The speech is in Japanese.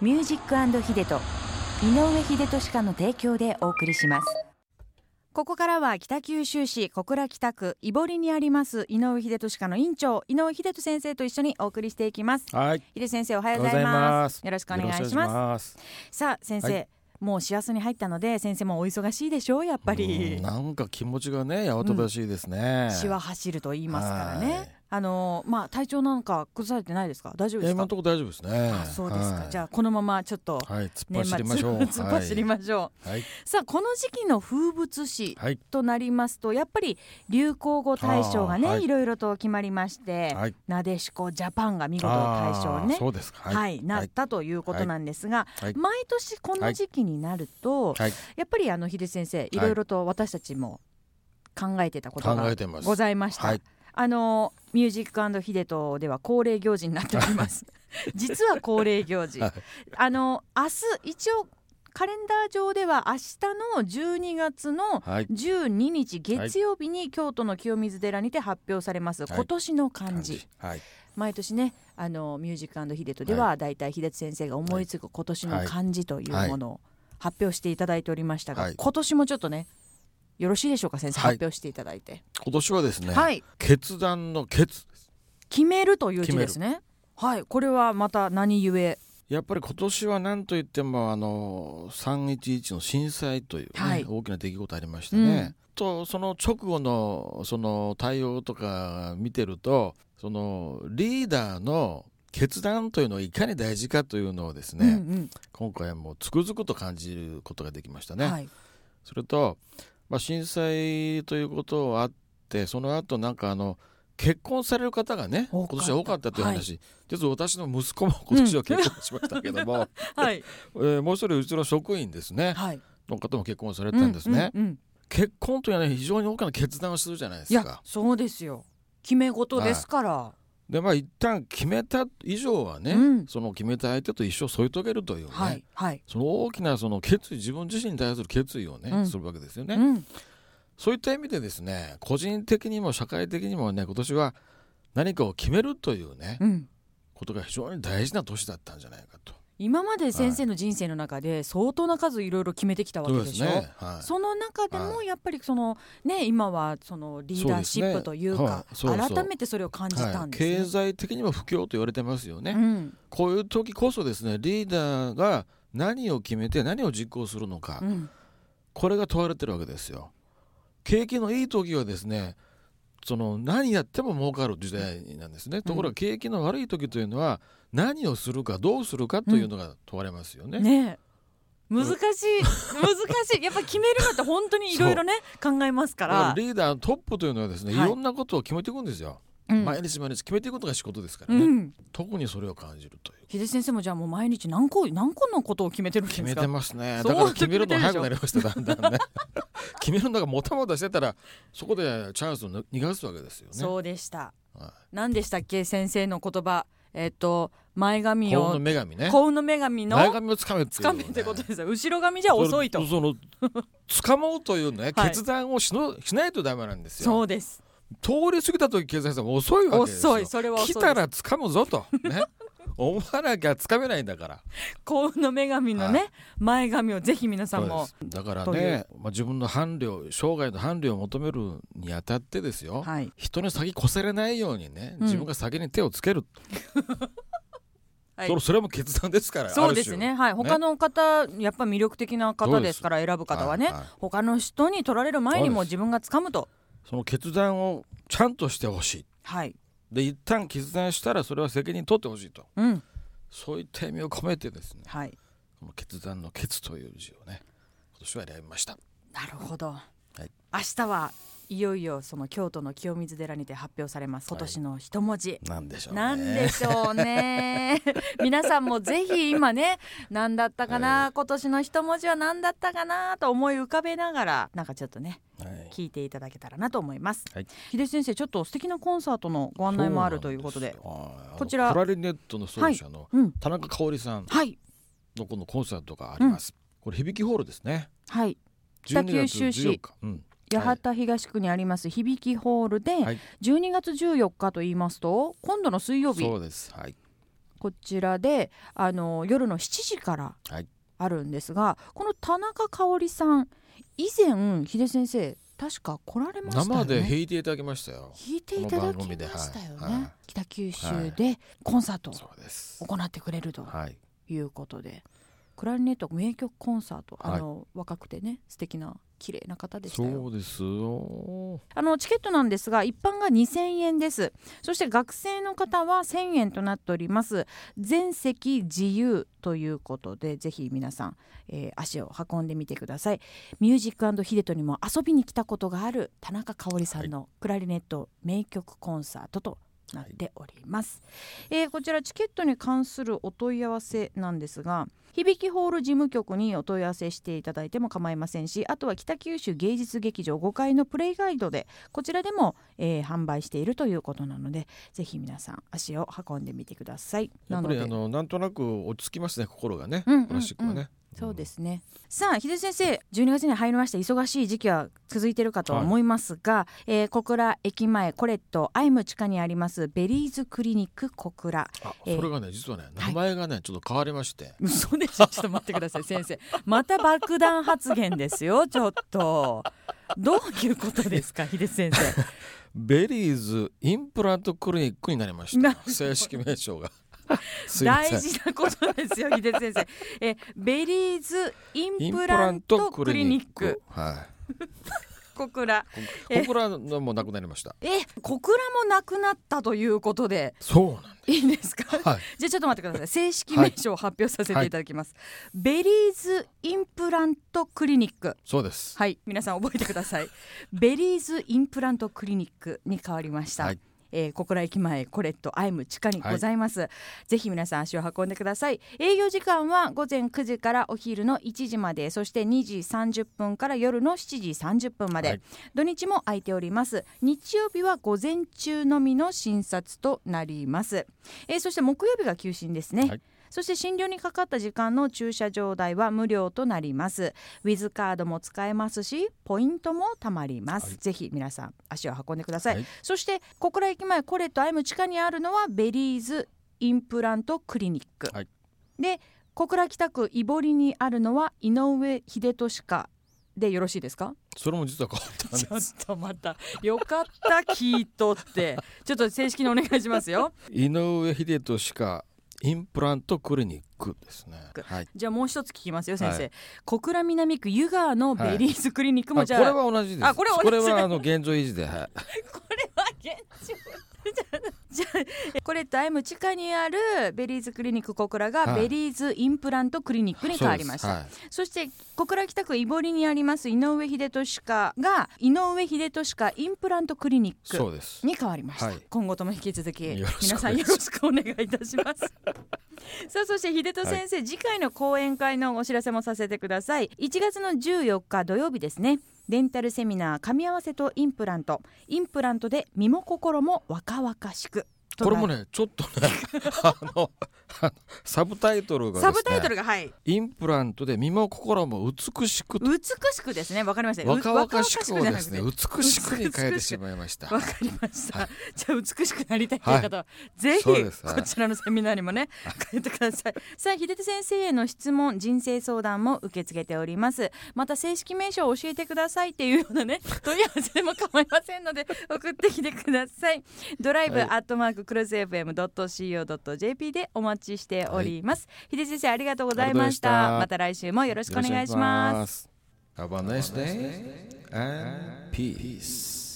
ミュージックヒデと井上秀俊家の提供でお送りしますここからは北九州市小倉北区井堀にあります井上秀俊家の院長井上秀俊先生と一緒にお送りしていきますはい。秀先生おはようございますよろしくお願いします。さあ先生、はいもう幸せに入ったので先生もお忙しいでしょうやっぱうりんなんか気持ちがね、やわたばしいですね。血は走ると言いますからはいねあのまあ体調なんか崩されてないですか？大丈夫ですか？今のところ大丈夫ですね。あそうですか、はいじゃあこのままちょっとはい、突っ走りましょう。突っ走りましょう、はい。さあこの時期の風物詩はい。となりますとやっぱり流行語大賞がね、はいい、ろいろと決まりまして、はい。なでしこジャパンが見事大賞ねそうですか。はい、なったということなんですが、はい毎年この時期になると、はい。やっぱりあの秀先生いろいろと私たちも考えてたこと考が。ございました。はい。あのミュージックヒデトでは恒例行事になっております。実は恒例行事。はいあの明日一応カレンダー上では明日の12月のはい。12日月曜日に京都の清水寺にて発表されます、い今年の漢字。はい。毎年ねあのミュージックヒデトではだいたい秀津先生が思いつく今年の漢字というものを発表していただいておりましたが、はい今年もちょっとねよろしいでしょうか先生、はい発表していただいて。今年はですね。はい決断の決。決めるという字ですね。はい、これはまた何故？やっぱり今年は何と言ってもあの311の震災という、ねはい大きな出来事ありましたね。とその直後のその対応とか見てるとそのリーダーの決断というのがいかに大事かというのをですね、うん今回はもうつくづくと感じることができましたね。うん、はい、それと、まあ、震災ということがあってその後なんかあの結婚される方がね今年は多かったという話、実は私の息子も 今年は結婚しましたけども、はい、えーもう一人うちの職員ですね。はい、の方も結婚されたんですね、うんうんうん。結婚というのはね非常に大きな決断をするじゃないでいやすか、そうですよ。決め事ですから。でまあ一旦決めた以上はね、うん。その決めた相手と一生添い遂げるというね、はい、はい、その大きなその決意自分自身に対する決意をね、うん。するわけですよね、うん、そういった意味でですね個人的にも社会的にもね今年は何かを決めるというね、うん。ことが非常に大事な年だったんじゃないかと今まで先生の人生の中で相当な数いろいろ決めてきたわけでしょ？ね、はい、その中でもはやっぱりそのね今はそのリーダーシップというかはい。改めてそれを感じたはい、んですね。経済的にも不況と言われてますよね、うん。こういう時こそですねリーダーが何を決めて何を実行するのか、うん。これが問われてるわけですよ。景気のいい時はですねその何やっても儲かる時代なんですね、ところが景気の悪い時というのは何をするかどうするかというのが問われますよね、ねえ。難しい。難しい。やっぱ決めるのって本当にいろいろね考えますから。ら、リーダーのトップというのはですね、はい。い、ろんなことを決めていくんですよ、うん毎日毎日決めていくことが仕事ですからね、うん、特にそれを感じるという。秀先生もじゃあもう毎日何個何個のことを決めてるんですか？決めてますね。だから決めるの決めてるでしょ早くなりましただんだんね。決めるのがもたもたしてたらそこでチャンスを逃がすわけですよね。そうでした。は何でしたっけ先生の言葉？えっ、と前い髪幸運のを女神ね。幸運の女神の前髪をつかめつかめってことですよ。後ろ髪じゃ遅いと。そのつかもうというね、はい。決断をしのしないとダメなんですよ。そうです通り過ぎた時経済さんも遅いわけですよ。遅いそれは遅い。来たらつかむぞと。ね。思わなきゃつかめないんだから。幸運の女神のね、は前髪をぜひ皆さんも。だからね、まあ、自分の伴侶生涯の伴侶を求めるにあたってですよ、はい。人に先越されないようにねうん。自分が先に手をつける、はい。それも決断ですからそうですね。はい。他の方やっぱ魅力的な方ですから選ぶ方はね、はいはい。他の人に取られる前にも自分が掴むとその決断をちゃんとしてほしい。はい。で一旦決断したらそれは責任取ってほしいと。うん。そういった意味を込めてですね。はい。この決断の決という字をね今年は選びました。なるほど、い。明日はいよいよその京都の清水寺にて発表されます。今年の一文字、なんでしょうね。なんでしょうね。皆さんもぜひ今ね何だったかな、今年の一文字は何だったかな？と思い浮かべながらなんかちょっとねはい。聞いていただけたらなと思います、はい。秀先生ちょっと素敵なコンサートのご案内もあるということで。こちら。クラリネットの奏者のうん。田中香織さんはい。のこのコンサートがあります、これ響きホールですね。はい。北九州市。12月14日。うん八幡東区にあります響きホールではい。12月14日と言いますと今度の水曜日。そうです。はい。こちらであの夜の7時からはい。あるんですが、この田中香織さん以前秀先生確か来られましたよね。生で弾いていただきましたよ。弾いていただきましたよね、はい。はい。北九州でコンサートを行ってくれるとはい。いうことで、クラリネット名曲コンサートあはい。の、若くてね素敵な綺麗な方でしたよ。そうですよ。あのチケットなんですが一般が2000円です。そして学生の方は1000円となっております。全席自由ということでぜひ皆さん、えー足を運んでみてください。ミュージックヒデトにも遊びに来たことがある田中香織さんのクラリネット名曲コンサートとなっております、えーこちらチケットに関するお問い合わせなんですが響きホール事務局にお問い合わせしていただいても構いませんしあとは北九州芸術劇場5階のプレイガイドでこちらでも、えー販売しているということなのでぜひ皆さん足を運んでみてください。やっぱりなのであのなんとなく落ち着きますね心がね、うんうんうん。クラシックはね、そうですね。さあ、秀先生、12月に入りまして忙しい時期は続いているかとは思いますが、えー小倉駅前コレットアイム地下にありますベリーズクリニック小倉。あえーそれがね実はね名前がね、ちょっと変わりまして嘘でしょ。ちょっと待ってください、先生。また爆弾発言ですよ。ちょっと。どういうことですか、秀先生。ベリーズインプラントクリニックになりましなた正式名称が大事なことですよ、秀先生。え、ベリーズイインプララントククリニックク。はい小倉。こえここらのもなくなりましたえ、小倉もなくなったということで。そうなんでいいですか？すはいじゃあちょっと待ってください。正式名称を発表させていただきます。ベリーズインプラントクリニック。そうですはい、皆さん覚えてください。ベリーズインプラントクリニックに変わりました。はいえー小倉駅前コレットアイム地下にございます、ぜひ皆さん足を運んでください。営業時間は午前9時からお昼の1時までそして2時30分から夜の7時30分まで、はい。土日も空いております。日曜日は午前中のみの診察となります、えーそして木曜日が休診ですね、はいそして診療にかかった時間の駐車場代は無料となります。ウィズカードも使えますしポイントも貯まります、はい。ぜひ皆さん足を運んでください、はい。そして小倉駅前コレットアイム地下にあるのはベリーズインプラントクリニック、はい。で小倉北区井堀にあるのは井上秀俊科でよろしいですか？それも実は変わったんちょですっとまた。よかった聞いとって。ちょっと正式にお願いしますよ。井上秀俊かインプラントクリニックですね。はい。じゃあもう一つ聞きますよ先生、はい。小倉南区湯川のベリーズクリニックもじゃあ、あこれは同じです。あこれは同じ。はあの現状維持ではいこれは現状 じゃあコレットアイム地下にあるベリーズクリニック小倉がはい。ベリーズインプラントクリニックに変わりました、そうです。そして小倉北区井堀にあります井上秀歯科が井上秀歯科インプラントクリニックに変わりました、はい。今後とも引き続き皆さんよろしくお願いいたします さあそして秀俊先生、次回の講演会のお知らせもさせてください。1月の14日土曜日ですね。デンタルセミナー噛み合わせとインプラント。インプラントで身も心も若々しく。とこれもねちょっとねあのサブタイトルがですねサブタイトルがはい。インプラントで身も心も美しくと。美しくですね。わかりましたう若々しくをですね美しくに変えてしまいました。わかりました、じゃあ美しくなりたいという方は、はい。こちらのセミナーにもね 変えてください。さあ秀手先生への質問人生相談も受け付けております。また正式名称を教えてくださいっていうようなね問い合わせでも構いませんので送ってきてください。ドライブはい。アットマーククロス FM.co.jp でお待ちしております、秀手先生ありがとうございました。ありがとうございました。また来週もよろしくお願いします。す。Have a nice day and peace